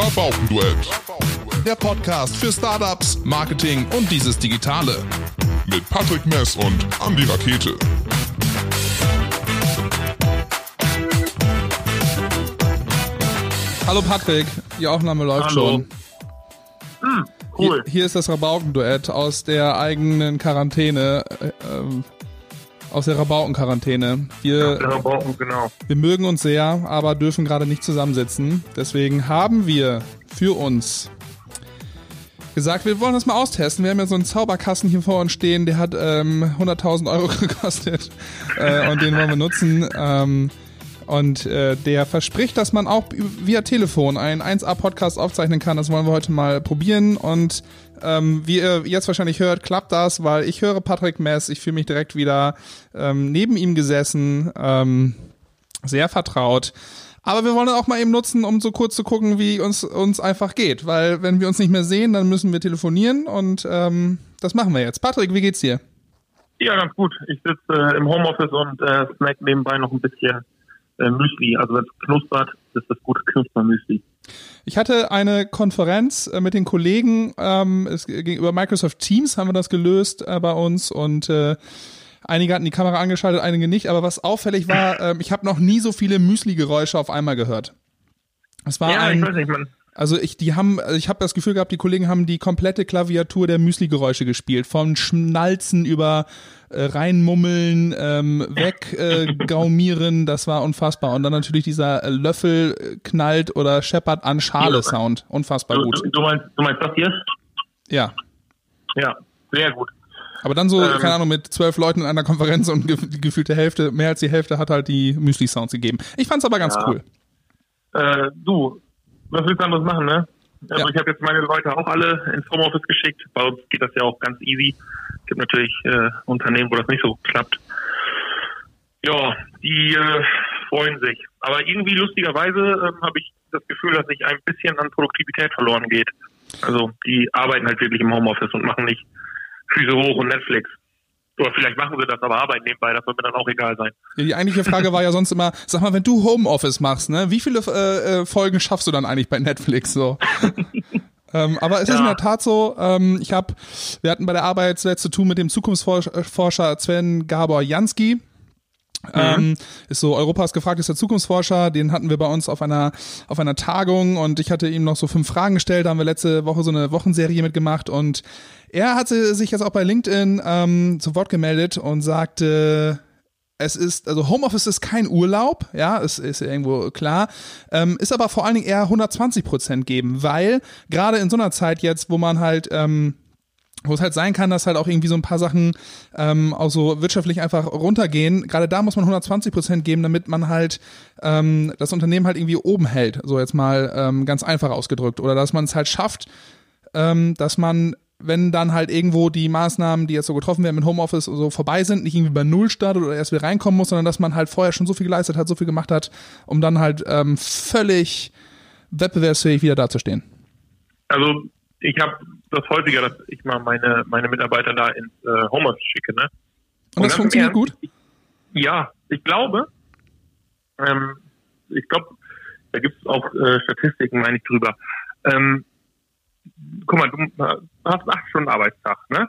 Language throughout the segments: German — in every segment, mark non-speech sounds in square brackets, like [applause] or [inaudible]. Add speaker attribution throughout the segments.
Speaker 1: Rabaukenduett. Der Podcast für Startups, Marketing und dieses Digitale. Mit Patrick Mess und Andy Rakete.
Speaker 2: Hallo Patrick, die Aufnahme läuft
Speaker 3: Hallo.
Speaker 2: schon.
Speaker 3: Hm, cool.
Speaker 2: Hier, hier ist das Rabaukenduett aus der eigenen Quarantäne, äh, ähm, aus der Rabauken-Quarantäne. Wir,
Speaker 3: Ja, Bauchen, genau.
Speaker 2: wir mögen uns sehr, aber dürfen gerade nicht zusammensitzen. Deswegen haben wir für uns gesagt, wir wollen das mal austesten. Wir haben ja so einen Zauberkasten hier vor uns stehen, der hat ähm, 100.000 Euro [laughs] gekostet äh, und den wollen wir nutzen. Ähm, und äh, der verspricht, dass man auch via Telefon einen 1A-Podcast aufzeichnen kann. Das wollen wir heute mal probieren. Und ähm, wie ihr jetzt wahrscheinlich hört, klappt das, weil ich höre Patrick Mess. Ich fühle mich direkt wieder ähm, neben ihm gesessen. Ähm, sehr vertraut. Aber wir wollen auch mal eben nutzen, um so kurz zu gucken, wie uns uns einfach geht. Weil wenn wir uns nicht mehr sehen, dann müssen wir telefonieren und ähm, das machen wir jetzt. Patrick, wie geht's dir?
Speaker 3: Ja, ganz gut. Ich sitze äh, im Homeoffice und äh, snack nebenbei noch ein bisschen äh, Müsli. Also wenn es knuspert, ist das gute Knuspermüsli.
Speaker 2: Ich hatte eine Konferenz äh, mit den Kollegen, ähm, es, gegenüber Microsoft Teams haben wir das gelöst äh, bei uns und äh, einige hatten die Kamera angeschaltet, einige nicht. Aber was auffällig war, ähm, ich habe noch nie so viele Müsli-Geräusche auf einmal gehört. Es war
Speaker 3: Ja,
Speaker 2: ein,
Speaker 3: ich weiß nicht, man.
Speaker 2: Also ich, die haben, ich habe das Gefühl gehabt, die Kollegen haben die komplette Klaviatur der Müsli-Geräusche gespielt, von Schnalzen über äh, reinmummeln, ähm, weggaumieren, äh, [laughs] das war unfassbar. Und dann natürlich dieser äh, Löffel äh, knallt oder scheppert an Schale-Sound, unfassbar gut.
Speaker 3: du, du, meinst, du meinst das hier?
Speaker 2: Ja.
Speaker 3: Ja, sehr gut.
Speaker 2: Aber dann so,
Speaker 3: Ähm.
Speaker 2: keine Ahnung, mit zwölf Leuten in einer Konferenz und die gefühlte Hälfte, mehr als die Hälfte hat halt die Müsli-Sounds gegeben. Ich fand's aber ganz
Speaker 3: Ja.
Speaker 2: cool.
Speaker 3: Äh, du, was willst du anderes machen, ne? Also
Speaker 2: Ja.
Speaker 3: ich habe jetzt meine Leute auch alle ins Homeoffice geschickt. Bei uns geht das ja auch ganz easy. Es gibt natürlich äh, Unternehmen, wo das nicht so klappt. Ja, die äh, freuen sich. Aber irgendwie lustigerweise ähm, habe ich das Gefühl, dass sich ein bisschen an Produktivität verloren geht. Also die arbeiten halt wirklich im Homeoffice und machen nicht Füße hoch und Netflix. Oder vielleicht machen sie das, aber arbeiten nebenbei, das wird mir dann auch egal sein.
Speaker 2: Ja, die eigentliche Frage war ja sonst immer, sag mal, wenn du Homeoffice machst, ne, wie viele äh, äh, Folgen schaffst du dann eigentlich bei Netflix so? [laughs] ähm, aber es ist
Speaker 3: Ja.
Speaker 2: in der Tat so, ähm, ich habe, wir hatten bei der Arbeit zuletzt zu tun mit dem Zukunftsforscher Sven Gabor Jansky. Ähm, ist so Europas gefragtester Zukunftsforscher, den hatten wir bei uns auf einer auf einer Tagung und ich hatte ihm noch so fünf Fragen gestellt, da haben wir letzte Woche so eine Wochenserie mitgemacht und er hatte sich jetzt auch bei LinkedIn ähm, zu Wort gemeldet und sagte, es ist, also Homeoffice ist kein Urlaub, ja, es ist irgendwo klar, ähm, ist aber vor allen Dingen eher 120 Prozent geben, weil gerade in so einer Zeit jetzt, wo man halt, ähm, wo es halt sein kann, dass halt auch irgendwie so ein paar Sachen ähm, auch so wirtschaftlich einfach runtergehen. Gerade da muss man 120 Prozent geben, damit man halt ähm, das Unternehmen halt irgendwie oben hält. So jetzt mal ähm, ganz einfach ausgedrückt. Oder dass man es halt schafft, ähm, dass man, wenn dann halt irgendwo die Maßnahmen, die jetzt so getroffen werden mit Homeoffice so vorbei sind, nicht irgendwie bei Null startet oder erst wieder reinkommen muss, sondern dass man halt vorher schon so viel geleistet hat, so viel gemacht hat, um dann halt ähm, völlig wettbewerbsfähig wieder dazustehen.
Speaker 3: Also ich habe das häufiger, dass ich mal meine meine Mitarbeiter da ins äh, Homeoffice schicke, ne?
Speaker 2: Und das
Speaker 3: ganz im
Speaker 2: funktioniert
Speaker 3: Ernst,
Speaker 2: gut?
Speaker 3: Ja, ich glaube, ähm, ich glaube, da gibt es auch äh, Statistiken, meine ich drüber. Ähm, guck mal, du hast einen acht Stunden Arbeitstag, ne?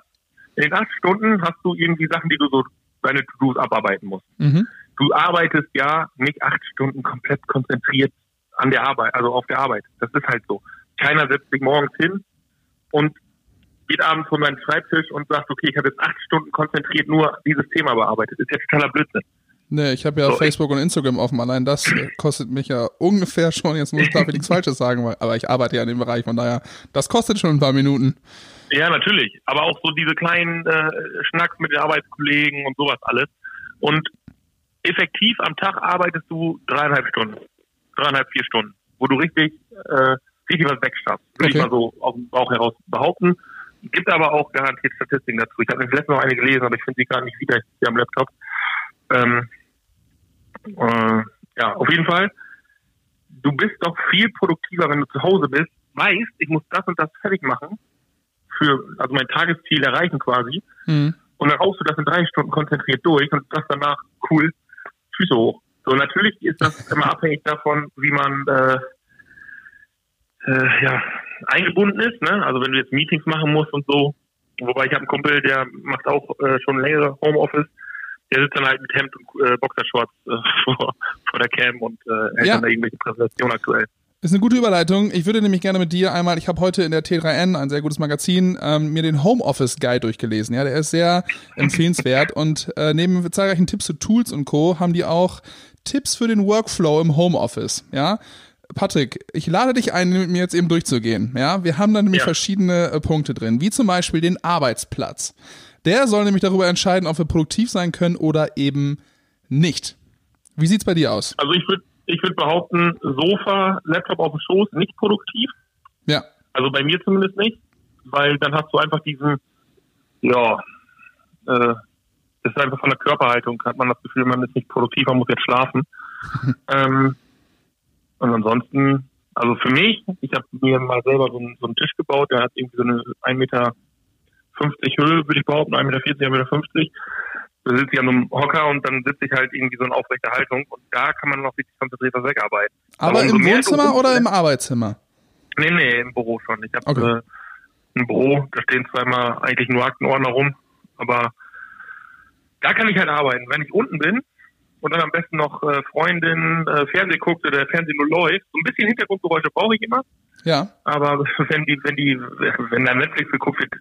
Speaker 3: In den acht Stunden hast du irgendwie Sachen, die du so deine To-Dos abarbeiten musst.
Speaker 2: Mhm.
Speaker 3: Du arbeitest ja nicht acht Stunden komplett konzentriert an der Arbeit, also auf der Arbeit. Das ist halt so. Keiner setzt sich morgens hin und geht abends von seinem Schreibtisch und sagt, okay, ich habe jetzt acht Stunden konzentriert nur dieses Thema bearbeitet. Ist ja totaler Blödsinn.
Speaker 2: Nee, ich habe ja
Speaker 3: So,
Speaker 2: Facebook und Instagram offen. Allein das äh, kostet mich ja ungefähr schon, jetzt muss ich ich nichts Falsches sagen, weil, aber ich arbeite ja in dem Bereich, von daher, das kostet schon ein paar Minuten.
Speaker 3: Ja, natürlich. Aber auch so diese kleinen äh, Schnacks mit den Arbeitskollegen und sowas alles. Und effektiv am Tag arbeitest du dreieinhalb Stunden. Dreieinhalb, vier Stunden. Wo du richtig, äh, richtig was wegschaffst. Würde
Speaker 2: Okay.
Speaker 3: ich mal so aus dem Bauch heraus behaupten. Gibt aber auch garantiert Statistiken dazu. Ich habe letztens noch eine gelesen, aber ich finde sie gerade nicht wieder hier am Laptop. Ähm, äh, ja, auf jeden Fall. Du bist doch viel produktiver, wenn du zu Hause bist, weißt, ich muss das und das fertig machen, für, also mein Tagesziel erreichen quasi.
Speaker 2: Hm.
Speaker 3: Und dann haust du das in drei Stunden konzentriert durch und das danach cool, Füße hoch. So, natürlich ist das [laughs] immer abhängig davon, wie man, äh, äh, ja, eingebunden ist. Ne? Also wenn du jetzt Meetings machen musst und so. Wobei ich habe einen Kumpel, der macht auch äh, schon längere Homeoffice. Der sitzt dann halt mit Hemd und äh, Boxershorts äh, [laughs] vor, vor der Cam und äh, hält
Speaker 2: Ja.
Speaker 3: dann da irgendwelche Präsentationen aktuell.
Speaker 2: Ist eine gute Überleitung. Ich würde nämlich gerne mit dir einmal, ich habe heute in der T3N, ein sehr gutes Magazin, ähm, mir den Homeoffice Guide durchgelesen. Ja, der ist sehr empfehlenswert und äh, neben zahlreichen Tipps zu Tools und Co. haben die auch Tipps für den Workflow im Homeoffice. Ja, Patrick, ich lade dich ein, mit mir jetzt eben durchzugehen. Ja, wir haben da nämlich
Speaker 3: Ja.
Speaker 2: verschiedene äh, Punkte drin, wie zum Beispiel den Arbeitsplatz. Der soll nämlich darüber entscheiden, ob wir produktiv sein können oder eben nicht. Wie sieht's bei dir aus?
Speaker 3: Also ich würde ich würd behaupten, Sofa, Laptop auf dem Schoß, nicht produktiv.
Speaker 2: Ja,
Speaker 3: Also bei mir zumindest nicht, weil dann hast du einfach diesen, ja, äh, das ist einfach von der Körperhaltung, hat man das Gefühl, man ist nicht produktiv, man muss jetzt schlafen. [laughs] ähm, und ansonsten, also für mich, ich habe mir mal selber so einen, so einen Tisch gebaut, der hat irgendwie so eine 1,50 Meter Höhe, würde ich behaupten, 1,40 Meter, 1,50 Meter. Da sitze ich an einem Hocker und dann sitze ich halt irgendwie so in aufrechter Haltung und da kann man noch richtig konzentriert was wegarbeiten.
Speaker 2: aber
Speaker 3: umso
Speaker 2: im Wohnzimmer oder im Arbeitszimmer?
Speaker 3: Nee, nee, im Büro schon. Ich habe
Speaker 2: Okay.
Speaker 3: äh, ein Büro, da stehen zweimal eigentlich nur Aktenordner rum, aber da kann ich halt arbeiten. Wenn ich unten bin und dann am besten noch äh, Freundin äh, Fernsehen guckt oder der Fernsehen nur läuft, so ein bisschen Hintergrundgeräusche brauche ich immer,
Speaker 2: Ja.
Speaker 3: aber [laughs] wenn die, wenn die, wenn da Netflix geguckt wird,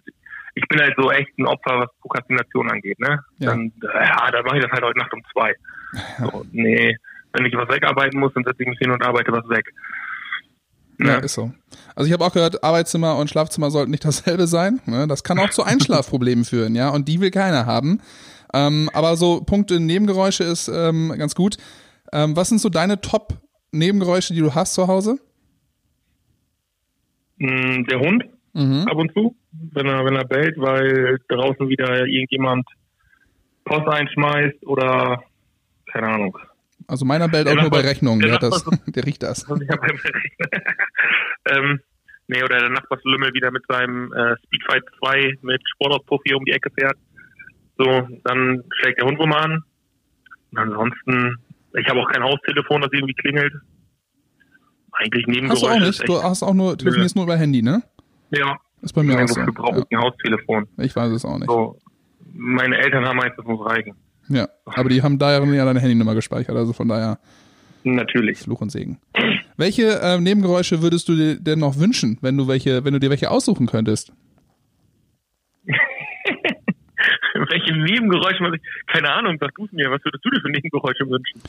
Speaker 3: ich bin halt so echt ein Opfer, was Prokrastination angeht, ne?
Speaker 2: Ja.
Speaker 3: Dann, äh, ja, dann mache ich das halt heute Nacht um zwei. [laughs] So, nee, wenn ich was wegarbeiten muss, dann setze ich mich hin und arbeite was weg.
Speaker 2: Ja,
Speaker 3: Ne?
Speaker 2: ist so. Also ich habe auch gehört, Arbeitszimmer und Schlafzimmer sollten nicht dasselbe sein. Ne? Das kann auch zu [laughs] Einschlafproblemen führen, ja, und die will keiner haben. Ähm, aber so Punkte Nebengeräusche ist ähm, ganz gut. Ähm, was sind so deine Top-Nebengeräusche, die du hast zu Hause?
Speaker 3: Mm, Der Hund
Speaker 2: Mhm.
Speaker 3: ab und zu, wenn er, wenn er bellt, weil draußen wieder irgendjemand Post einschmeißt oder keine Ahnung.
Speaker 2: Also meiner bellt auch nur bei Rechnungen, der,
Speaker 3: der
Speaker 2: das, [laughs] der riecht das.
Speaker 3: Aber [laughs] ähm, nee, oder der Nachbarslümmel wieder mit seinem äh, Speedfight 2 mit Sportauspuff hier um die Ecke fährt. So, dann schlägt der Hund mal an. Und ansonsten, ich habe auch kein Haustelefon, das irgendwie klingelt. Eigentlich
Speaker 2: Hast du
Speaker 3: Nebengeräusche.
Speaker 2: auch nicht? Du hast auch nur, telefonierst nur über Handy, ne?
Speaker 3: ja,
Speaker 2: Ist bei mir auch
Speaker 3: ich
Speaker 2: so.
Speaker 3: meine, wofür brauche ich ein Haustelefon?
Speaker 2: Ja. Ich weiß es auch nicht.
Speaker 3: So, meine Eltern haben eins, das muss reichen.
Speaker 2: Ja, aber die haben darin ja deine Handynummer gespeichert, also von daher
Speaker 3: Natürlich.
Speaker 2: Fluch und Segen. Welche ähm, Nebengeräusche würdest du dir denn noch wünschen, wenn du welche, wenn du dir welche aussuchen könntest? [laughs]
Speaker 3: Welche Nebengeräusche man sich, keine Ahnung, sag du es mir, was würdest du dir für Nebengeräusche wünschen?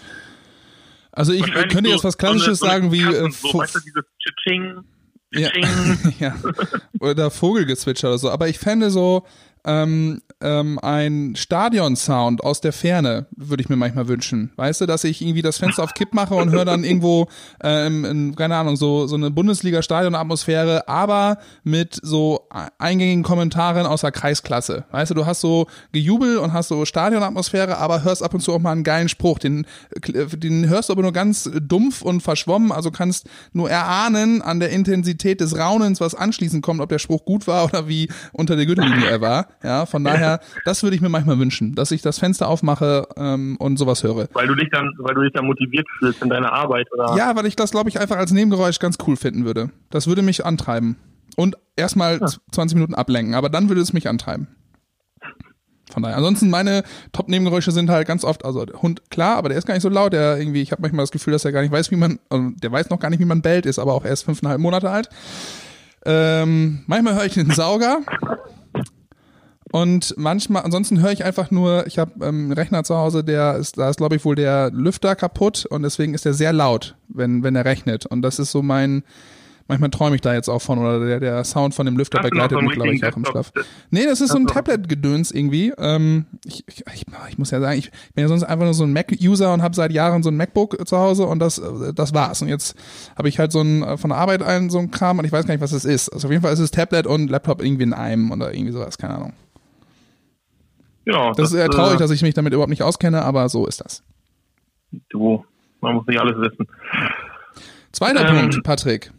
Speaker 2: Also ich könnte
Speaker 3: so-
Speaker 2: jetzt was Klassisches
Speaker 3: so
Speaker 2: sagen wie äh,
Speaker 3: so, weißt du, dieses Tsching,
Speaker 2: ja,
Speaker 3: Tsching. [laughs]
Speaker 2: ja. oder Vogelgezwitscher oder so. Aber ich fände so ähm, ähm, ein Stadion-Sound aus der Ferne würde ich mir manchmal wünschen. Weißt du, dass ich irgendwie das Fenster auf Kipp mache und höre dann irgendwo, ähm, in, keine Ahnung, so, so eine Bundesliga-Stadion-Atmosphäre, aber mit so eingängigen Kommentaren aus der Kreisklasse. Weißt du, du hast so Gejubel und hast so Stadion-Atmosphäre, aber hörst ab und zu auch mal einen geilen Spruch. Den, den hörst du aber nur ganz dumpf und verschwommen, also kannst nur erahnen an der Intensität des Raunens, was anschließend kommt, ob der Spruch gut war oder wie unter der Gürtellinie er war. Ja, von daher, das würde ich mir manchmal wünschen, dass ich das Fenster aufmache ähm, und sowas höre.
Speaker 3: Weil du dich dann, weil du dich dann motiviert fühlst in deiner Arbeit oder
Speaker 2: Ja, weil ich das, glaube ich, einfach als Nebengeräusch ganz cool finden würde. Das würde mich antreiben. Und erstmal 20 Minuten ablenken, aber dann würde es mich antreiben. Von daher. Ansonsten meine Top-Nebengeräusche sind halt ganz oft, also der Hund, klar, aber der ist gar nicht so laut. Der irgendwie, ich habe manchmal das Gefühl, dass er gar nicht weiß, wie man, also der weiß noch gar nicht, wie man bellt, ist aber auch erst fünfeinhalb Monate alt. Ähm, manchmal höre ich den Sauger. Und manchmal, ansonsten höre ich einfach nur, ich habe ähm, einen Rechner zu Hause, der ist, da ist glaube ich wohl der Lüfter kaputt und deswegen ist der sehr laut, wenn, wenn er rechnet. Und das ist so mein, manchmal träume ich da jetzt auch von oder der, der Sound von dem Lüfter
Speaker 3: noch
Speaker 2: begleitet
Speaker 3: so einen
Speaker 2: mich, glaube ich, auch im Schlaf. Nee, das ist so ein
Speaker 3: du-
Speaker 2: Tablet-Gedöns irgendwie. Ähm, ich, ich, ich, muss ja sagen, ich bin ja sonst einfach nur so ein Mac-User und habe seit Jahren so ein MacBook zu Hause und das, äh, das war's. Und jetzt habe ich halt so ein äh, von der Arbeit ein so ein Kram und ich weiß gar nicht, was es ist. Also auf jeden Fall ist es Tablet und Laptop irgendwie in einem oder irgendwie sowas, keine Ahnung.
Speaker 3: Ja,
Speaker 2: Das ist eher traurig,
Speaker 3: äh,
Speaker 2: dass ich mich damit überhaupt nicht auskenne, aber so ist das.
Speaker 3: du, man muss nicht alles wissen.
Speaker 2: Zweiter
Speaker 3: Ähm,
Speaker 2: Punkt, Patrick,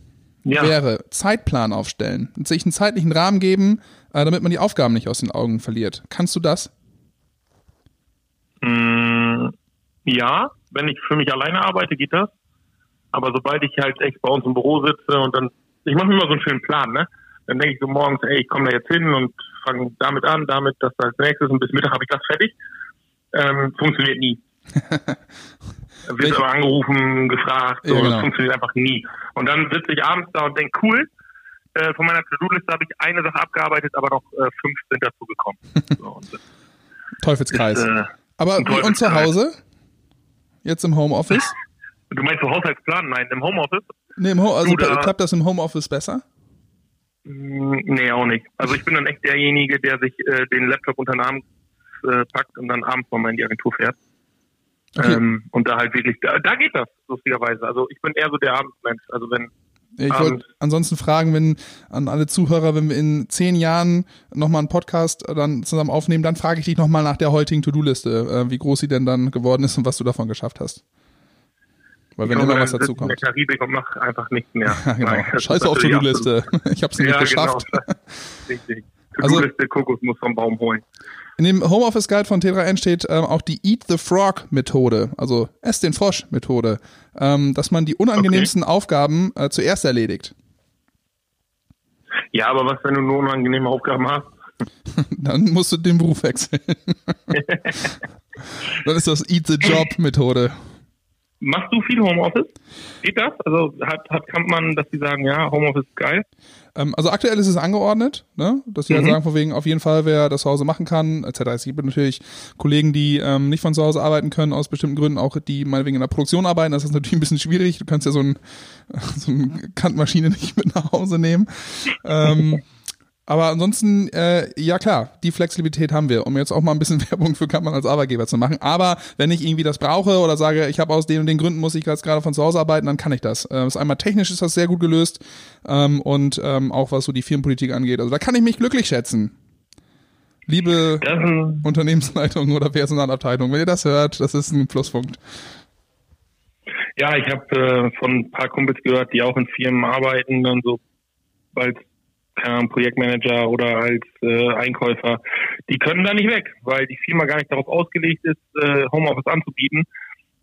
Speaker 3: Ja,
Speaker 2: wäre Zeitplan aufstellen sich einen zeitlichen Rahmen geben, äh, damit man die Aufgaben nicht aus den Augen verliert. Kannst du das?
Speaker 3: mh, ja, wenn ich für mich alleine arbeite, geht das. Aber sobald ich halt echt bei uns im Büro sitze und dann ich mache mir immer so einen schönen Plan, ne? Dann denke ich so morgens, ey, ich komme da jetzt hin und fange damit an, damit, das als nächstes und bis Mittag habe ich das fertig. Ähm, funktioniert nie. [laughs] Wird aber angerufen, gefragt, so,
Speaker 2: Ja, genau.
Speaker 3: das funktioniert einfach nie. Und dann sitze ich abends da und denke, cool, äh, von meiner To-Do-Liste habe ich eine Sache abgearbeitet, aber noch äh, fünf sind dazu gekommen. [laughs] So,
Speaker 2: Teufelskreis.
Speaker 3: ist, äh,
Speaker 2: Aber wie und zu
Speaker 3: Teufelskreis.
Speaker 2: Hause? Jetzt im Homeoffice? [laughs]
Speaker 3: du meinst so Haushaltsplan? Nein, im Homeoffice?
Speaker 2: Nee, im Ho also
Speaker 3: da-
Speaker 2: klappt das im Homeoffice besser?
Speaker 3: Mm, Nee, auch nicht. Also ich bin dann echt derjenige, der sich äh, den Laptop unter den Arm äh, packt und dann abends nochmal in die Agentur fährt.
Speaker 2: Okay.
Speaker 3: Ähm, und da halt wirklich, da, da geht das, lustigerweise. Also ich bin eher so der Abendsmensch. Also wenn,
Speaker 2: Ich wollte ansonsten fragen, wenn an alle Zuhörer, wenn wir in zehn Jahren nochmal einen Podcast äh, dann zusammen aufnehmen, dann frage ich dich nochmal nach der heutigen To-Do-Liste, äh, wie groß sie denn dann geworden ist und was du davon geschafft hast. Weil wenn immer was dazu
Speaker 3: ich in
Speaker 2: kommt.
Speaker 3: der Karibik und mache einfach nichts mehr. [laughs]
Speaker 2: Ja, genau.
Speaker 3: Nein,
Speaker 2: Scheiße auf To-Do-Liste. [laughs] Ich habe es nicht
Speaker 3: Ja,
Speaker 2: geschafft.
Speaker 3: genau. [laughs] Richtig.
Speaker 2: Also-
Speaker 3: To-Do-Liste, Kokos muss vom Baum holen.
Speaker 2: In dem Homeoffice Guide von T3N steht ähm, auch die Eat the Frog Methode, also Ess den Frosch Methode, ähm, dass man die unangenehmsten Aufgaben äh, zuerst erledigt.
Speaker 3: Ja, aber was, wenn du nur unangenehme Aufgaben hast?
Speaker 2: Dann musst du den Beruf wechseln. Dann ist das Eat the Job Methode.
Speaker 3: Machst du viel Homeoffice? Geht das? Also hat, hat kann man, dass die sagen, ja, Homeoffice ist geil?
Speaker 2: Ähm, also aktuell ist es angeordnet, ne? dass die halt
Speaker 3: Mhm.
Speaker 2: sagen, von wegen auf jeden Fall, wer das zu Hause machen kann, etc. Es gibt natürlich Kollegen, die ähm, nicht von zu Hause arbeiten können, aus bestimmten Gründen, auch die meinetwegen in der Produktion arbeiten. Das ist natürlich ein bisschen schwierig. Du kannst ja so, ein, [laughs] so eine Kantmaschine nicht mit nach Hause nehmen. Ähm, [laughs] aber ansonsten, äh, ja klar, die Flexibilität haben wir, um jetzt auch mal ein bisschen [laughs] Werbung für Kampmann als Arbeitgeber zu machen. Aber wenn ich irgendwie das brauche oder sage, ich habe aus den und den Gründen muss ich jetzt gerade von zu Hause arbeiten, dann kann ich das. Äh, ist einmal technisch ist das sehr gut gelöst ähm, und ähm, auch was so die Firmenpolitik angeht. Also da kann ich mich glücklich schätzen. Liebe
Speaker 3: ein,
Speaker 2: Unternehmensleitung oder Personalabteilung, wenn ihr das hört, das ist ein Pluspunkt.
Speaker 3: ja, ich habe äh, von ein paar Kumpels gehört, die auch in Firmen arbeiten, dann so als Ahnung, Projektmanager oder als äh, Einkäufer, die können da nicht weg, weil die Firma gar nicht darauf ausgelegt ist, äh, Homeoffice anzubieten.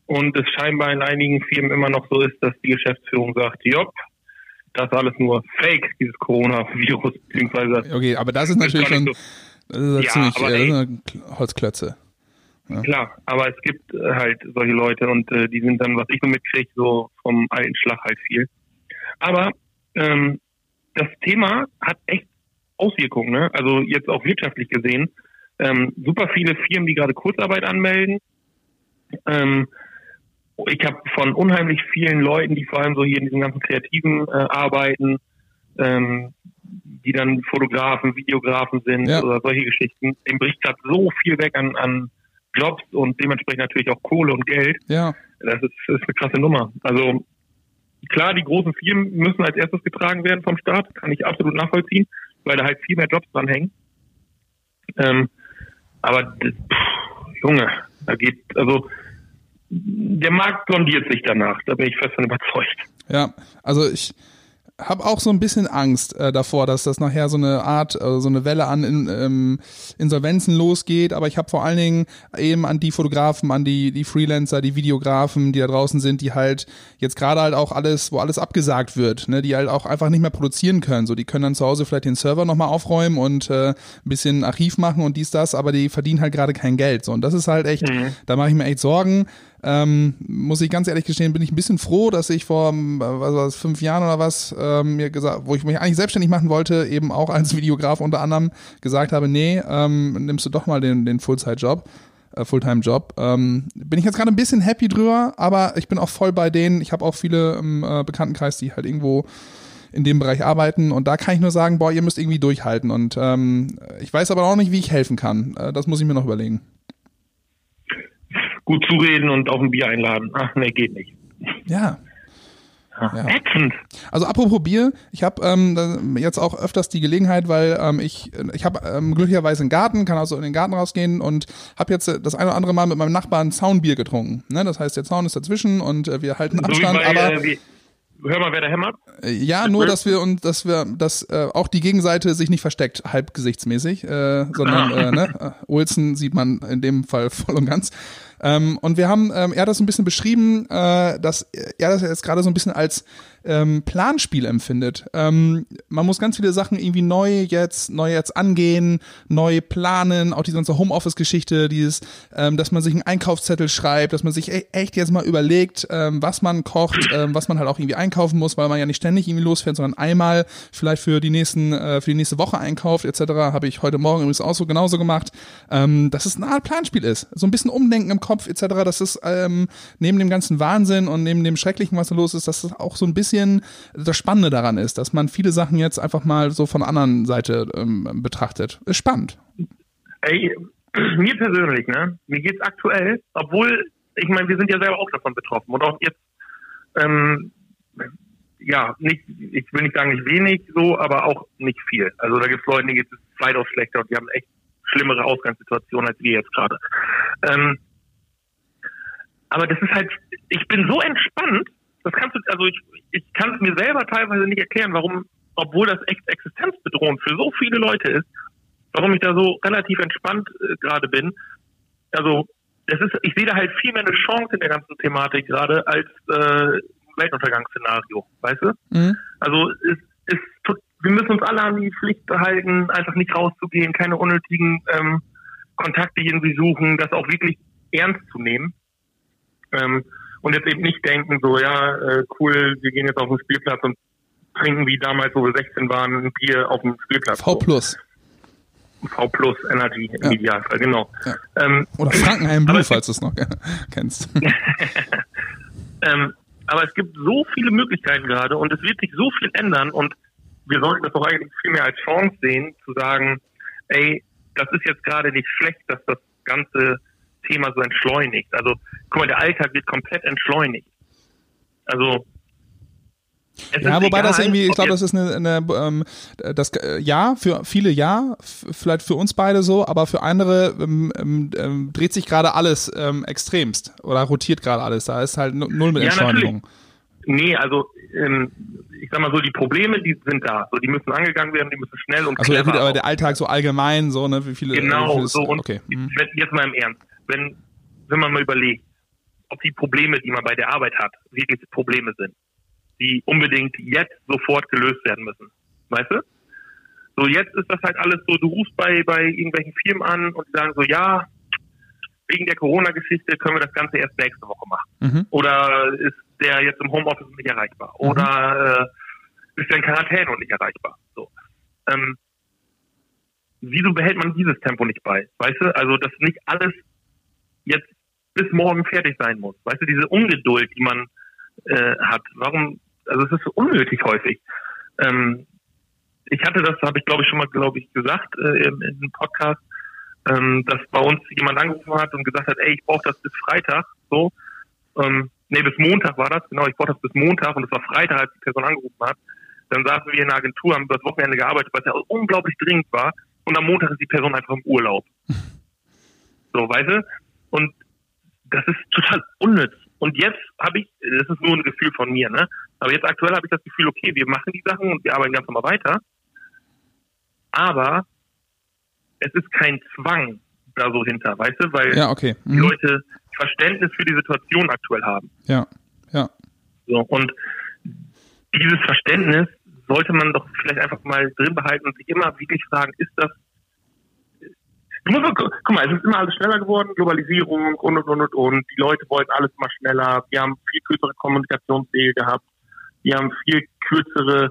Speaker 3: Und es scheinbar in einigen Firmen immer noch so ist, dass die Geschäftsführung sagt, jopp, das ist alles nur Fake, dieses Coronavirus, beziehungsweise
Speaker 2: Okay, aber das ist natürlich schon, das ist ja ziemlich,
Speaker 3: aber
Speaker 2: äh,
Speaker 3: ey.
Speaker 2: sind ja Holzklötze.
Speaker 3: Klar, aber es gibt äh, halt solche Leute und äh, die sind dann, was ich so mitkriege, so vom alten Schlag halt viel. Aber ähm, das Thema hat echt Auswirkungen, ne? Also jetzt auch wirtschaftlich gesehen. Ähm, super viele Firmen, die gerade Kurzarbeit anmelden. Ähm, ich habe von unheimlich vielen Leuten, die vor allem so hier in diesen ganzen Kreativen äh, arbeiten, ähm, die dann Fotografen, Videografen sind
Speaker 2: Ja.
Speaker 3: oder solche Geschichten, dem bricht gerade so viel weg an, an Jobs und dementsprechend natürlich auch Kohle und Geld.
Speaker 2: Ja,
Speaker 3: Das ist, das ist eine krasse Nummer. Also klar, die großen Firmen müssen als erstes getragen werden vom Staat, kann ich absolut nachvollziehen, weil da halt viel mehr Jobs dran hängen. Ähm, aber pff, Junge, da geht, also der Markt sondiert sich danach, da bin ich fest von überzeugt.
Speaker 2: Ja, also ich habe auch so ein bisschen Angst äh, davor, dass das nachher so eine Art, äh, so eine Welle an in, ähm, Insolvenzen losgeht. Aber ich habe vor allen Dingen eben an die Fotografen, an die, die Freelancer, die Videografen, die da draußen sind, die halt jetzt gerade halt auch alles, wo alles abgesagt wird, ne, die halt auch einfach nicht mehr produzieren können. So, die können dann zu Hause vielleicht den Server nochmal aufräumen und äh, ein bisschen Archiv machen und dies, das, aber die verdienen halt gerade kein Geld. So, und das ist halt echt,
Speaker 3: Mhm.
Speaker 2: da mache ich mir echt Sorgen. Ähm, muss ich ganz ehrlich gestehen, bin ich ein bisschen froh, dass ich vor ähm, was war das, fünf Jahren oder was ähm, mir gesagt, wo ich mich eigentlich selbstständig machen wollte, eben auch als [laughs] Videograf unter anderem gesagt habe, nee, ähm, nimmst du doch mal den, den äh, Fulltime-Job. Ähm, bin ich jetzt gerade ein bisschen happy drüber, aber ich bin auch voll bei denen. Ich habe auch viele im äh, Bekanntenkreis, die halt irgendwo in dem Bereich arbeiten und da kann ich nur sagen, boah, ihr müsst irgendwie durchhalten und ähm, ich weiß aber auch nicht, wie ich helfen kann. Äh, das muss ich mir noch überlegen.
Speaker 3: Gut zureden und auf ein Bier einladen. Ach nee, geht nicht.
Speaker 2: Ja,
Speaker 3: Ja.
Speaker 2: Also apropos Bier, ich habe ähm, jetzt auch öfters die Gelegenheit, weil ähm, ich ich habe ähm, glücklicherweise einen Garten, kann also in den Garten rausgehen und habe jetzt äh, das eine oder andere Mal mit meinem Nachbarn Zaunbier getrunken. Ne? Das heißt, der Zaun ist dazwischen und äh, wir halten
Speaker 3: So
Speaker 2: Abstand,
Speaker 3: bei,
Speaker 2: aber
Speaker 3: äh, hör mal, wer da hämmert.
Speaker 2: ja, nur dass wir und dass wir, dass äh, auch die Gegenseite sich nicht versteckt, halbgesichtsmäßig, äh, sondern äh, ne, äh, Olsen sieht man in dem Fall voll und ganz. Ähm, und wir haben, ähm, er hat das ein bisschen beschrieben, äh, dass er das jetzt gerade so ein bisschen als ähm, Planspiel empfindet. Ähm, man muss ganz viele Sachen irgendwie neu jetzt, neu jetzt angehen, neu planen, auch die ganze Homeoffice-Geschichte, dieses, ähm, dass man sich einen Einkaufszettel schreibt, dass man sich e echt jetzt mal überlegt, ähm, was man kocht, was man halt auch irgendwie einkaufen muss, weil man ja nicht ständig irgendwie losfährt, sondern einmal vielleicht für die nächsten, äh, für die nächste Woche einkauft, etc. Habe ich heute Morgen übrigens auch so genauso gemacht. Dass es eine Art Planspiel ist. So ein bisschen Umdenken im Kopf, etc. Das ist ähm, neben dem ganzen Wahnsinn und neben dem Schrecklichen, was da los ist, dass es auch so ein bisschen das Spannende daran ist, dass man viele Sachen jetzt einfach mal so von der anderen Seite ähm, betrachtet. Ist spannend.
Speaker 3: Ey, mir persönlich, ne? Mir geht's aktuell, obwohl, ich meine, wir sind ja selber auch davon betroffen und auch jetzt, ähm, ja, nicht, ich will nicht sagen nicht wenig so, aber auch nicht viel. Also da gibt's Leute, die geht es weitaus schlechter und die haben echt schlimmere Ausgangssituationen als wir jetzt gerade. Ähm, aber das ist halt, ich bin so entspannt, das kannst du, also ich, ich kann es mir selber teilweise nicht erklären, warum, obwohl das echt existenzbedrohend für so viele Leute ist, warum ich da so relativ entspannt äh, gerade bin. Also das ist, ich sehe da halt viel mehr eine Chance in der ganzen Thematik gerade als äh, Weltuntergangsszenario, weißt du? Mhm. Also es ist, wir müssen uns alle an die Pflicht behalten, einfach nicht rauszugehen, keine unnötigen ähm, Kontakte irgendwie suchen, das auch wirklich ernst zu nehmen. Ähm, und jetzt eben nicht denken, so, ja, äh, cool, wir gehen jetzt auf den Spielplatz und trinken wie damals, wo wir 16 waren, ein Bier auf dem Spielplatz.
Speaker 2: V plus.
Speaker 3: V plus Energy im ja. Idealfall, genau.
Speaker 2: Ja. Ähm, Oder Frankenheim Blue, falls du es noch [laughs] kennst. [laughs]
Speaker 3: ähm, aber es gibt so viele Möglichkeiten gerade und es wird sich so viel ändern und wir sollten das doch eigentlich viel mehr als Chance sehen, zu sagen, ey, das ist jetzt gerade nicht schlecht, dass das ganze Thema so entschleunigt. Also, guck mal, der Alltag wird komplett entschleunigt. Also,
Speaker 2: ja, wobei egal, das irgendwie, ich glaube, das ist eine, eine ähm, das äh, ja für viele ja, vielleicht für uns beide so, aber für andere ähm, ähm, ähm, dreht sich gerade alles ähm, extremst oder rotiert gerade alles. Da ist halt null mit ja, Entschleunigung.
Speaker 3: Natürlich. Nee, also ähm, ich sag mal so, die Probleme, die sind da. So, die müssen angegangen werden, die müssen schnell und
Speaker 2: Also ja gut, aber der Alltag so allgemein, so, ne, wie viele.
Speaker 3: Genau,
Speaker 2: wie viele
Speaker 3: so und okay. Mhm. jetzt mal im Ernst. Wenn, wenn man mal überlegt, ob die Probleme, die man bei der Arbeit hat, wirklich Probleme sind, die unbedingt jetzt sofort gelöst werden müssen. Weißt du? So, jetzt ist das halt alles so, du rufst bei, bei irgendwelchen Firmen an und die sagen so, ja, wegen der Corona-Geschichte können wir das Ganze erst nächste Woche machen. Mhm. Oder ist der jetzt im Homeoffice nicht erreichbar? Mhm. Oder äh, ist der in Quarantäne und nicht erreichbar? So. Ähm, wieso behält man dieses Tempo nicht bei? Weißt du, also dass nicht alles jetzt bis morgen fertig sein muss. Weißt du, diese Ungeduld, die man äh, hat. Warum? Also es ist unnötig häufig. Ähm, ich hatte das, habe ich glaube ich schon mal, glaube ich, gesagt äh, in, in einem Podcast ähm, dass bei uns jemand angerufen hat und gesagt hat, ey, ich brauche das bis Freitag, so. Ähm, nee, bis Montag war das, genau, ich brauche das bis Montag und es war Freitag, als die Person angerufen hat. Dann saßen wir in der Agentur, haben das Wochenende gearbeitet, was ja unglaublich dringend war. Und am Montag ist die Person einfach im Urlaub. [laughs] So, weißt du? Und das ist total unnütz. Und jetzt habe ich, das ist nur ein Gefühl von mir, ne? Aber jetzt aktuell habe ich das Gefühl, okay, wir machen die Sachen und wir arbeiten ganz normal weiter. Aber es ist kein Zwang da so hinter, weißt du, weil
Speaker 2: ja, okay.
Speaker 3: mhm. die Leute Verständnis für die Situation aktuell haben.
Speaker 2: Ja, ja.
Speaker 3: So, und dieses Verständnis sollte man doch vielleicht einfach mal drin behalten und sich immer wirklich fragen, ist das Du musst, guck mal, es ist immer alles schneller geworden, Globalisierung und und und und und. Die Leute wollten alles immer schneller. Wir haben viel kürzere Kommunikationswege gehabt. Wir haben viel kürzere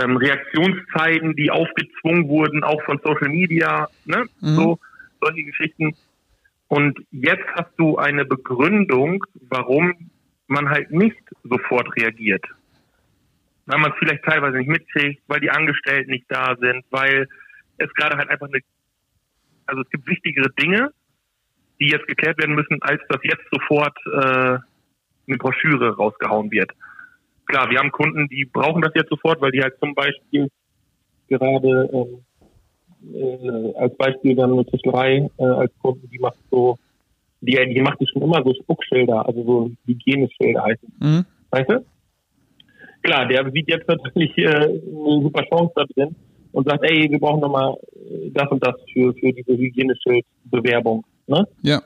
Speaker 3: ähm, Reaktionszeiten, die aufgezwungen wurden, auch von Social Media, ne? Mhm. so solche Geschichten. Und jetzt hast du eine Begründung, warum man halt nicht sofort reagiert. Weil man es vielleicht teilweise nicht mitkriegt, weil die Angestellten nicht da sind, weil es gerade halt einfach eine, also es gibt wichtigere Dinge, die jetzt geklärt werden müssen, als dass jetzt sofort äh, eine Broschüre rausgehauen wird klar, wir haben Kunden, die brauchen das jetzt sofort, weil die halt zum Beispiel gerade ähm, äh, als Beispiel dann eine Tischlerei äh, als Kunden, die macht so, die, die macht schon immer so Spuckschilder, also so Hygieneschilder heißen. Mhm. Weißt du? Klar, der sieht jetzt natürlich äh, eine super Chance da drin und sagt, ey, wir brauchen nochmal das und das für, für diese Hygieneschildbewerbung. Ne?
Speaker 2: Ja.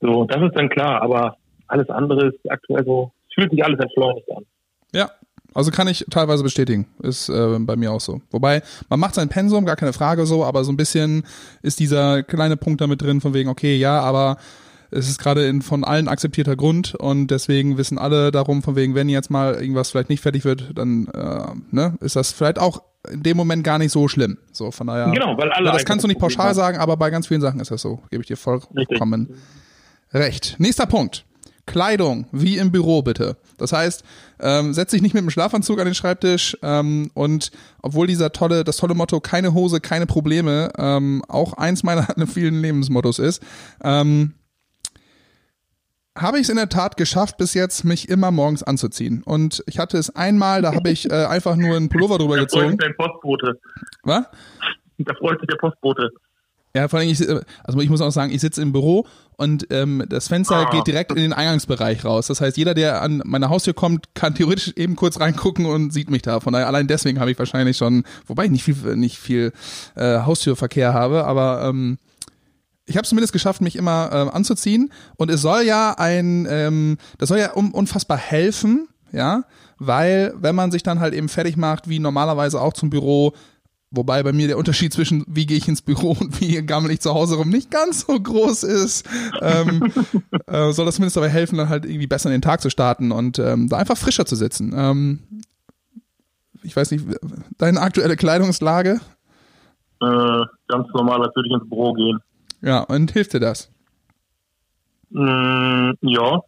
Speaker 3: So, das ist dann klar, aber alles andere ist aktuell so, es fühlt sich alles entschleunigt an.
Speaker 2: Ja, also kann ich teilweise bestätigen. Ist äh, bei mir auch so. Wobei, man macht sein Pensum, gar keine Frage so, aber so ein bisschen ist dieser kleine Punkt damit drin, von wegen, okay, ja, aber es ist gerade in von allen akzeptierter Grund und deswegen wissen alle darum, von wegen, wenn jetzt mal irgendwas vielleicht nicht fertig wird, dann äh, ne, ist das vielleicht auch in dem Moment gar nicht so schlimm. So, von daher.
Speaker 3: Genau, weil alle.
Speaker 2: Ja, das kannst du nicht pauschal sagen, aber bei ganz vielen Sachen ist das so. Gebe ich dir vollkommen Richtig. recht. Nächster Punkt. Kleidung, wie im Büro bitte. Das heißt, ähm, setz dich nicht mit dem Schlafanzug an den Schreibtisch ähm, und obwohl dieser tolle, das tolle Motto keine Hose, keine Probleme ähm, auch eins meiner [laughs] vielen Lebensmottos ist, ähm, habe ich es in der Tat geschafft, bis jetzt mich immer morgens anzuziehen. Und ich hatte es einmal, da habe ich äh, einfach nur einen Pullover drüber da gezogen.
Speaker 3: Da freut sich dein Postbote.
Speaker 2: Was?
Speaker 3: Da freut sich der Postbote.
Speaker 2: Ja, vor allem, ich, also ich muss auch sagen, ich sitze im Büro und ähm, das Fenster ah. geht direkt in den Eingangsbereich raus. Das heißt, jeder, der an meine Haustür kommt, kann theoretisch eben kurz reingucken und sieht mich da. Von daher, allein deswegen habe ich wahrscheinlich schon, wobei ich nicht viel, nicht viel äh, Haustürverkehr habe, aber ähm, ich habe zumindest geschafft, mich immer äh, anzuziehen. Und es soll ja ein, ähm, das soll ja um, unfassbar helfen, ja, weil wenn man sich dann halt eben fertig macht, wie normalerweise auch zum Büro, wobei bei mir der Unterschied zwischen wie gehe ich ins Büro und wie gammel ich zu Hause rum nicht ganz so groß ist, ähm, [laughs] äh, soll das zumindest dabei helfen, dann halt irgendwie besser in den Tag zu starten und ähm, da einfach frischer zu sitzen. Ähm, ich weiß nicht, deine aktuelle Kleidungslage?
Speaker 3: Äh, ganz normal, als würde ich ins Büro gehen.
Speaker 2: Ja, und hilft dir das?
Speaker 3: Mm, ja.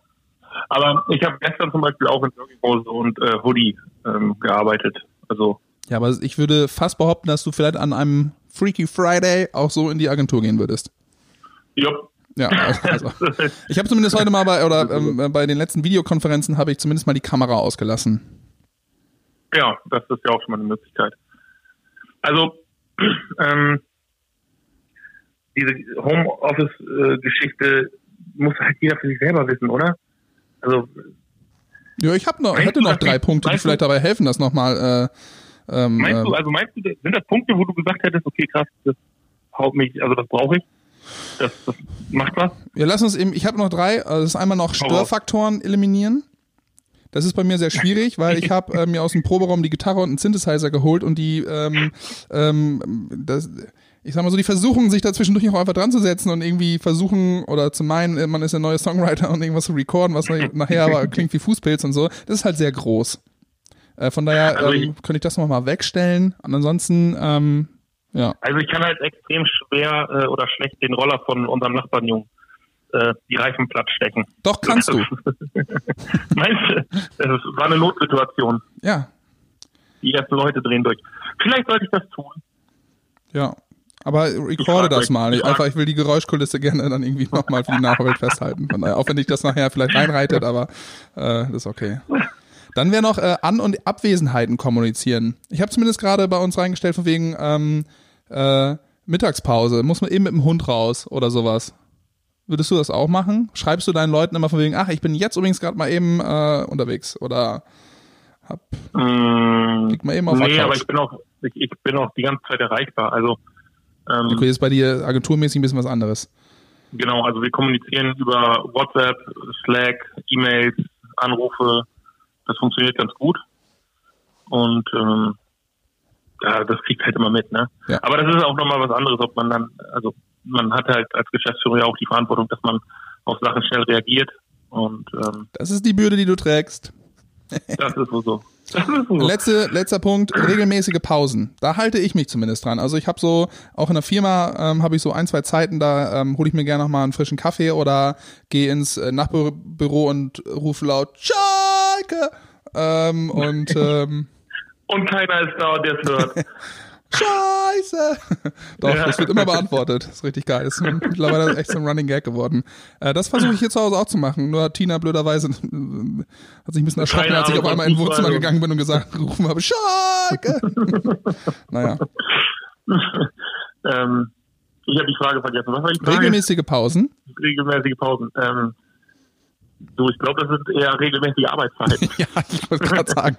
Speaker 3: Aber ich habe gestern zum Beispiel auch in Jogginghose und äh, Hoodie ähm, gearbeitet. Also.
Speaker 2: Ja, aber ich würde fast behaupten, dass du vielleicht an einem Freaky Friday auch so in die Agentur gehen würdest.
Speaker 3: Jupp.
Speaker 2: Ja, also, ich habe zumindest heute mal bei oder ähm, bei den letzten Videokonferenzen habe ich zumindest mal die Kamera ausgelassen.
Speaker 3: Ja, das ist ja auch schon mal eine Möglichkeit. Also [clears throat] ähm, diese Homeoffice-Geschichte muss halt jeder für sich selber wissen, oder? Also.
Speaker 2: Ja, ich habe noch, hätte noch drei Punkte, die vielleicht dabei helfen, das nochmal.
Speaker 3: Äh, ähm, meinst du, äh, also meinst du, sind das Punkte, wo du gesagt hättest, okay, krass, das haut mich, also das brauche ich? Das, das macht was?
Speaker 2: Ja, lass uns eben, ich habe noch drei. Also das ist einmal noch Störfaktoren eliminieren. Das ist bei mir sehr schwierig, weil ich [laughs] habe äh, mir aus dem Proberaum die Gitarre und einen Synthesizer geholt und die ähm, ähm, das, ich sag mal so, die versuchen, sich da zwischendurch auch einfach dran zu setzen und irgendwie versuchen oder zu meinen, man ist ein neuer Songwriter und irgendwas zu recorden, was [laughs] nachher aber klingt wie Fußpilz und so. Das ist halt sehr groß. Äh, von daher also ähm, könnte ich das nochmal wegstellen. Und ansonsten, ähm, ja.
Speaker 3: Also ich kann halt extrem schwer äh, oder schlecht den Roller von unserem Nachbarn Jung äh, die Reifen platt stecken.
Speaker 2: Doch, kannst du. [laughs]
Speaker 3: Meinst du? Das war eine Notsituation.
Speaker 2: Ja.
Speaker 3: Die ersten Leute drehen durch. Vielleicht sollte ich das tun.
Speaker 2: Ja, aber recorde das mal. Ich, einfach, ich will die Geräuschkulisse gerne dann irgendwie nochmal für die Nachwelt festhalten. Von daher, auch wenn ich das nachher vielleicht reinreitet, aber äh, das ist okay. Dann wäre noch äh, An- und Abwesenheiten kommunizieren. Ich habe zumindest gerade bei uns reingestellt von wegen ähm, äh, Mittagspause. Muss man eben mit dem Hund raus oder sowas. Würdest du das auch machen? Schreibst du deinen Leuten immer von wegen, ach, ich bin jetzt übrigens gerade mal eben äh, unterwegs oder hab,
Speaker 3: mm, lieg mal eben auf Nee, aber ich bin auch ich, ich bin auch die ganze Zeit erreichbar. Also
Speaker 2: ähm, okay, ist bei dir agenturmäßig ein bisschen was anderes.
Speaker 3: Genau, also wir kommunizieren über WhatsApp, Slack, E-Mails, Anrufe. Das funktioniert ganz gut. Und ähm, ja, das kriegt halt immer mit, ne? Ja. Aber das ist auch nochmal was anderes, ob man dann, also man hat halt als Geschäftsführer ja auch die Verantwortung, dass man auf Sachen schnell reagiert. Und ähm,
Speaker 2: das ist die Bürde, die du trägst.
Speaker 3: das ist [laughs] so.
Speaker 2: Letzte, letzter Punkt, regelmäßige Pausen. Da halte ich mich zumindest dran. Also ich habe so, auch in der Firma ähm, habe ich so ein, zwei Zeiten, da ähm, hole ich mir gerne nochmal einen frischen Kaffee oder gehe ins äh, Nachbarbüro und rufe laut Schalke ähm, und ähm, [laughs]
Speaker 3: und keiner ist da, der es hört. [laughs]
Speaker 2: Scheiße! Doch, ja. das wird immer beantwortet. Das ist richtig geil. Das ist mittlerweile echt so ein Running Gag geworden. Äh, das versuche ich hier zu Hause auch zu machen. Nur Tina blöderweise hat sich ein bisschen erschrocken, als ich auf einmal in ein Wohnzimmer gegangen bin und gesagt gerufen habe, Schalke! [laughs] naja.
Speaker 3: ähm, ich habe die Frage vergessen. Was war die
Speaker 2: Frage? Regelmäßige Pausen.
Speaker 3: Regelmäßige Pausen. Ähm, Du, ich glaube, das sind eher regelmäßige Arbeitszeiten. [laughs]
Speaker 2: ja, ich wollte gerade sagen,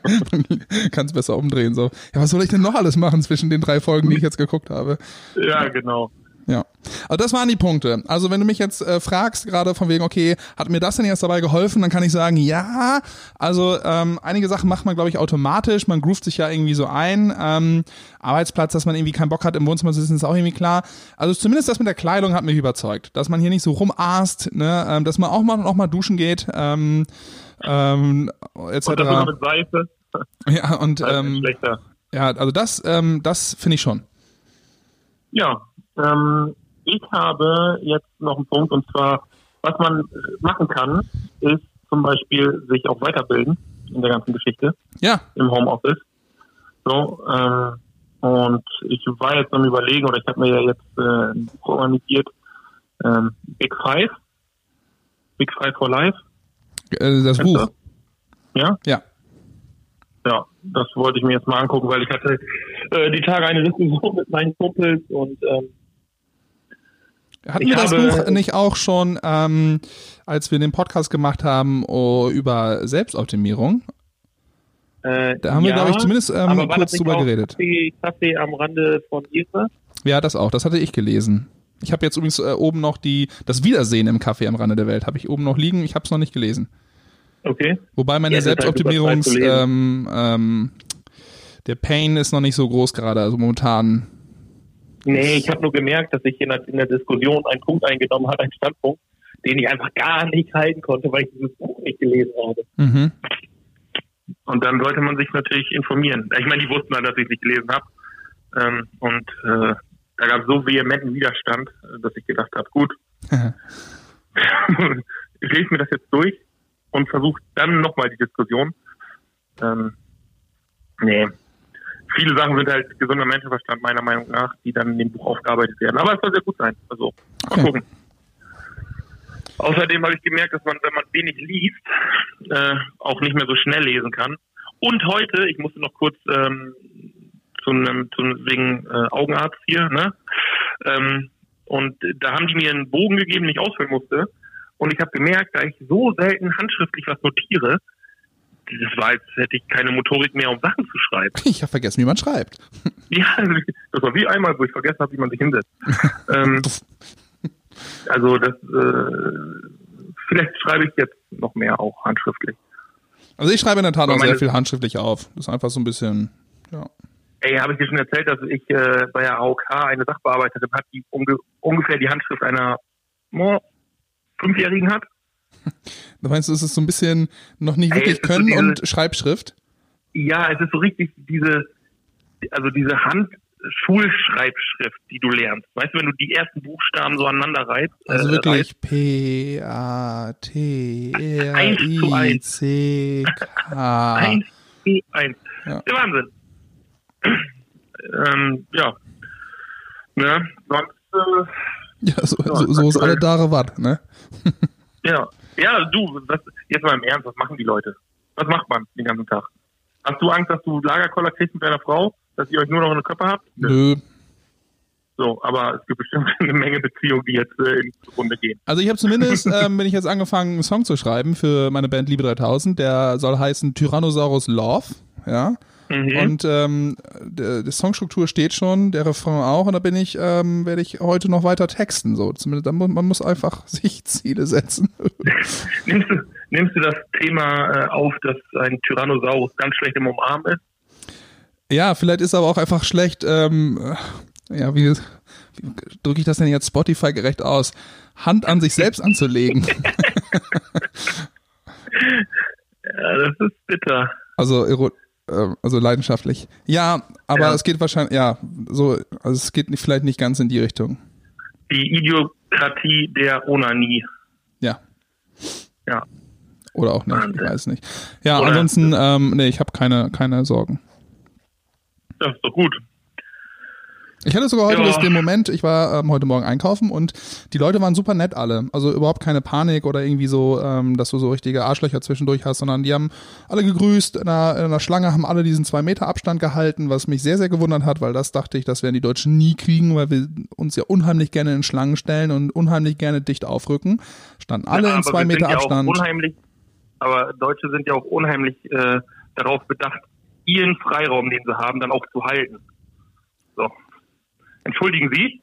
Speaker 2: [laughs] kann es besser umdrehen. So. Ja, was soll ich denn noch alles machen zwischen den drei Folgen, die ich jetzt geguckt habe?
Speaker 3: Ja, genau.
Speaker 2: Ja, also das waren die Punkte. Also wenn du mich jetzt äh, fragst, gerade von wegen, okay, hat mir das denn jetzt dabei geholfen, dann kann ich sagen, ja. Also ähm, einige Sachen macht man, glaube ich, automatisch. Man groovt sich ja irgendwie so ein. Ähm, Arbeitsplatz, dass man irgendwie keinen Bock hat, im Wohnzimmer zu sitzen, ist auch irgendwie klar. Also zumindest das mit der Kleidung hat mich überzeugt, dass man hier nicht so rumaßt, ne? ähm, dass man auch mal auch mal duschen geht, ähm, ähm, etc.
Speaker 3: Und das mit Seife.
Speaker 2: Ja und ähm, ja, also das, ähm, das finde ich schon.
Speaker 3: Ja, ähm, ich habe jetzt noch einen Punkt und zwar, was man äh, machen kann, ist zum Beispiel sich auch weiterbilden in der ganzen Geschichte
Speaker 2: Ja,
Speaker 3: im Homeoffice. So, ähm, und ich war jetzt am überlegen, oder ich habe mir ja jetzt äh, ein Buch organisiert, ähm, Big Five, Big Five for Life.
Speaker 2: äh, das
Speaker 3: Kennst
Speaker 2: Buch.
Speaker 3: Ja?
Speaker 2: Ja.
Speaker 3: Ja, das wollte ich mir jetzt mal angucken, weil ich hatte äh, die Tage eine Diskussion mit meinen Kumpels und ähm,
Speaker 2: Hatten
Speaker 3: Ich
Speaker 2: wir das Buch nicht auch schon, ähm, als wir den Podcast gemacht haben oh, über Selbstoptimierung?
Speaker 3: äh,
Speaker 2: Da haben wir,
Speaker 3: ja,
Speaker 2: glaube ich, zumindest ähm, kurz drüber geredet.
Speaker 3: Kaffee, Kaffee am Rande von Jesper?
Speaker 2: Ja, das auch. Das hatte ich gelesen. Ich habe jetzt übrigens äh, oben noch die das Wiedersehen im Café am Rande der Welt habe ich oben noch liegen. Ich habe es noch nicht gelesen.
Speaker 3: Okay.
Speaker 2: Wobei meine
Speaker 3: Ja, halt
Speaker 2: Selbstoptimierungs
Speaker 3: zu
Speaker 2: ähm, ähm, der Pain ist noch nicht so groß gerade. Also momentan.
Speaker 3: Nee, ich habe nur gemerkt, dass ich in der, in der Diskussion einen Punkt eingenommen habe, einen Standpunkt, den ich einfach gar nicht halten konnte, weil ich dieses Buch nicht gelesen habe.
Speaker 2: Mhm.
Speaker 3: Und dann sollte man sich natürlich informieren. Ich meine, die wussten dann, dass ich es nicht gelesen habe. Ähm, und äh, da gab es so vehementen Widerstand, äh, dass ich gedacht habe, gut, [laughs] ich lese mir das jetzt durch und versuche dann nochmal die Diskussion. Ähm, nee. Viele Sachen sind halt gesunder Menschenverstand, meiner Meinung nach, die dann in dem Buch aufgearbeitet werden. Aber es soll sehr gut sein. Also, mal
Speaker 2: Okay.
Speaker 3: gucken. Außerdem habe ich gemerkt, dass man, wenn man wenig liest, äh, auch nicht mehr so schnell lesen kann. Und heute, ich musste noch kurz ähm, zu einem, zu einem wegen äh, Augenarzt hier, ne? Ähm, und da haben die mir einen Bogen gegeben, den ich ausfüllen musste. Und ich habe gemerkt, da ich so selten handschriftlich was notiere, das war, als hätte ich keine Motorik mehr, um Sachen zu schreiben.
Speaker 2: Ich habe vergessen, wie man schreibt. [laughs]
Speaker 3: Ja, das war wie einmal, wo ich vergessen habe, wie man sich hinsetzt. [laughs] ähm, also das, äh, vielleicht schreibe ich jetzt noch mehr auch handschriftlich.
Speaker 2: Also ich schreibe in der Tat auch sehr viel handschriftlich auf. Das ist einfach so ein bisschen. Ja.
Speaker 3: Ey, habe ich dir schon erzählt, dass ich äh, bei der AOK eine Sachbearbeiterin hat, die unge ungefähr die Handschrift einer oh, Fünfjährigen hat?
Speaker 2: Du meinst, es ist so ein bisschen noch nicht
Speaker 3: Ey,
Speaker 2: wirklich
Speaker 3: es ist so
Speaker 2: Können
Speaker 3: diese-
Speaker 2: und Schreibschrift?
Speaker 3: Ja, es ist so richtig diese, also diese Hand-Schulschreibschrift, die du lernst. Weißt du, wenn du die ersten Buchstaben so aneinander reibst.
Speaker 2: Also
Speaker 3: äh,
Speaker 2: wirklich P A T R
Speaker 3: Eins zu
Speaker 2: I. C K. [laughs]
Speaker 3: Eins zu eins.
Speaker 2: Ja.
Speaker 3: Der Wahnsinn. ähm, ja. Ne? Sonst, äh,
Speaker 2: Ja, so,
Speaker 3: Ja,
Speaker 2: so, so ist alle Dare was, ne?
Speaker 3: ja. Ja, du, was, jetzt mal im Ernst, was machen die Leute? Was macht man den ganzen Tag? Hast du Angst, dass du Lagerkoller kriegst mit deiner Frau? Dass ihr euch nur noch eine Köppe habt?
Speaker 2: Nö.
Speaker 3: So, aber es gibt bestimmt [laughs] eine Menge Beziehungen, die jetzt äh, in die Runde gehen.
Speaker 2: Also ich habe zumindest, [laughs] ähm, bin ich jetzt angefangen, einen Song zu schreiben für meine Band Liebe 3000. Der soll heißen Tyrannosaurus Love, ja.
Speaker 3: Mhm.
Speaker 2: Und ähm, die Songstruktur steht schon, der Refrain auch. Und da bin ich, ähm, werde ich heute noch weiter texten. So, zumindest, da mu- man muss einfach [laughs] sich Ziele setzen. [laughs]
Speaker 3: Nimmst du, nimmst du das Thema äh, auf, dass ein Tyrannosaurus ganz schlecht im Umarmen ist?
Speaker 2: ja, vielleicht ist aber auch einfach schlecht. Ähm, äh, ja, wie, wie drücke ich das denn jetzt Spotify gerecht aus? Hand an sich selbst anzulegen. [laughs]
Speaker 3: Ja, das ist bitter.
Speaker 2: Also, also leidenschaftlich. Ja, aber
Speaker 3: Ja.
Speaker 2: es geht wahrscheinlich, ja, so, also es geht nicht, vielleicht nicht ganz in die Richtung.
Speaker 3: Die Idiokratie der Onanie.
Speaker 2: Ja.
Speaker 3: Ja.
Speaker 2: Oder auch nicht, ich weiß nicht. Ja,
Speaker 3: Oder-
Speaker 2: ansonsten, ähm, nee, ich habe keine, keine Sorgen.
Speaker 3: Das ist doch gut.
Speaker 2: Ich hatte sogar heute
Speaker 3: Ja.
Speaker 2: den Moment, ich war ähm, heute Morgen einkaufen und die Leute waren super nett alle. Also überhaupt keine Panik oder irgendwie so, ähm, dass du so richtige Arschlöcher zwischendurch hast, sondern die haben alle gegrüßt, in einer, in einer Schlange haben alle diesen zwei Meter Abstand gehalten, was mich sehr, sehr gewundert hat, weil das dachte ich, das werden die Deutschen nie kriegen, weil wir uns ja unheimlich gerne in Schlangen stellen und unheimlich gerne dicht aufrücken. Standen alle
Speaker 3: Ja,
Speaker 2: in zwei Meter
Speaker 3: ja
Speaker 2: Abstand.
Speaker 3: Unheimlich, aber Deutsche sind ja auch unheimlich äh, darauf bedacht, ihren Freiraum, den sie haben, dann auch zu halten. So. Entschuldigen Sie,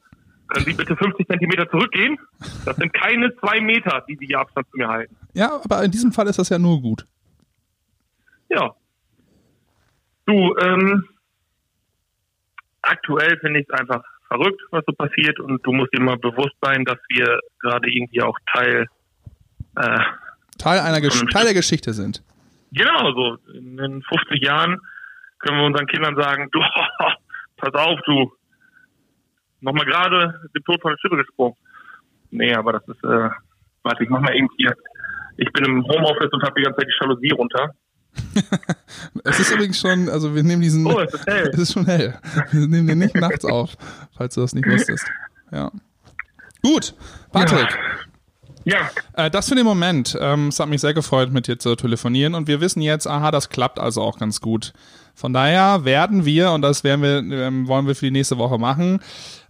Speaker 3: können Sie bitte 50 Zentimeter zurückgehen? Das sind keine zwei Meter, die Sie hier Abstand zu mir halten.
Speaker 2: Ja, aber in diesem Fall ist das ja nur gut.
Speaker 3: Ja. Du, ähm, aktuell finde ich es einfach verrückt, was so passiert und du musst dir mal bewusst sein, dass wir gerade irgendwie auch Teil
Speaker 2: äh, Teil einer Gesch Teil der Geschichte sind.
Speaker 3: Genau, so in, in 50 Jahren können wir unseren Kindern sagen, [laughs] du, pass auf, du, nochmal gerade den Tod von der Schippe gesprungen. Nee, aber das ist, äh, warte, ich mach mal eben hier. Ich bin im Homeoffice und habe die ganze Zeit die Jalousie runter. [laughs]
Speaker 2: es ist übrigens schon, also wir nehmen diesen.
Speaker 3: Oh, es ist hell. [laughs]
Speaker 2: Es ist schon hell. Wir nehmen den nicht nachts auf, falls du das nicht wusstest. Ja. Gut, Patrick.
Speaker 3: Ja.
Speaker 2: ja. Äh, das für den Moment. Ähm, es hat mich sehr gefreut, mit dir zu telefonieren und wir wissen jetzt, aha, das klappt also auch ganz gut. Von daher werden wir, und das werden wir, ähm, wollen wir für die nächste Woche machen,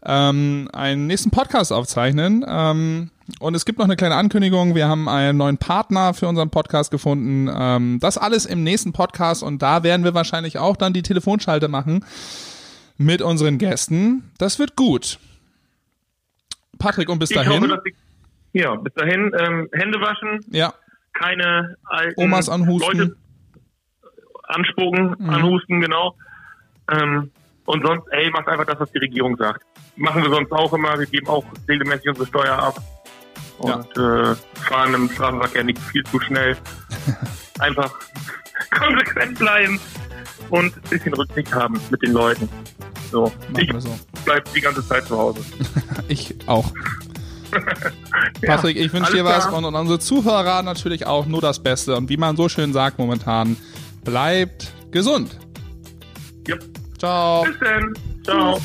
Speaker 2: ähm, einen nächsten Podcast aufzeichnen. Ähm, und es gibt noch eine kleine Ankündigung. Wir haben einen neuen Partner für unseren Podcast gefunden. Ähm, das alles im nächsten Podcast und da werden wir wahrscheinlich auch dann die Telefonschalte machen mit unseren Gästen. Das wird gut. Patrick, und bis ich dahin. Hoffe,
Speaker 3: ich, ja, bis dahin ähm, Hände waschen.
Speaker 2: Ja.
Speaker 3: Keine alten
Speaker 2: Omas anhusten.
Speaker 3: Leute anspucken, mhm. anhusten, genau. Ähm, und sonst, ey, macht einfach das, was die Regierung sagt. Machen wir sonst auch immer. Wir geben auch regelmäßig unsere Steuer ab und ja. äh, fahren im Straßenverkehr nicht viel zu schnell. [laughs] Einfach [laughs] konsequent bleiben und ein bisschen Rücksicht haben mit den Leuten. So. ich so. bleib die ganze Zeit zu Hause. [laughs]
Speaker 2: ich auch. Patrick, ich wünsche dir was und, und unsere Zuhörer natürlich auch nur das Beste. Und wie man so schön sagt momentan, bleibt gesund.
Speaker 3: Yep.
Speaker 2: Ciao.
Speaker 3: Bis dann. Ciao.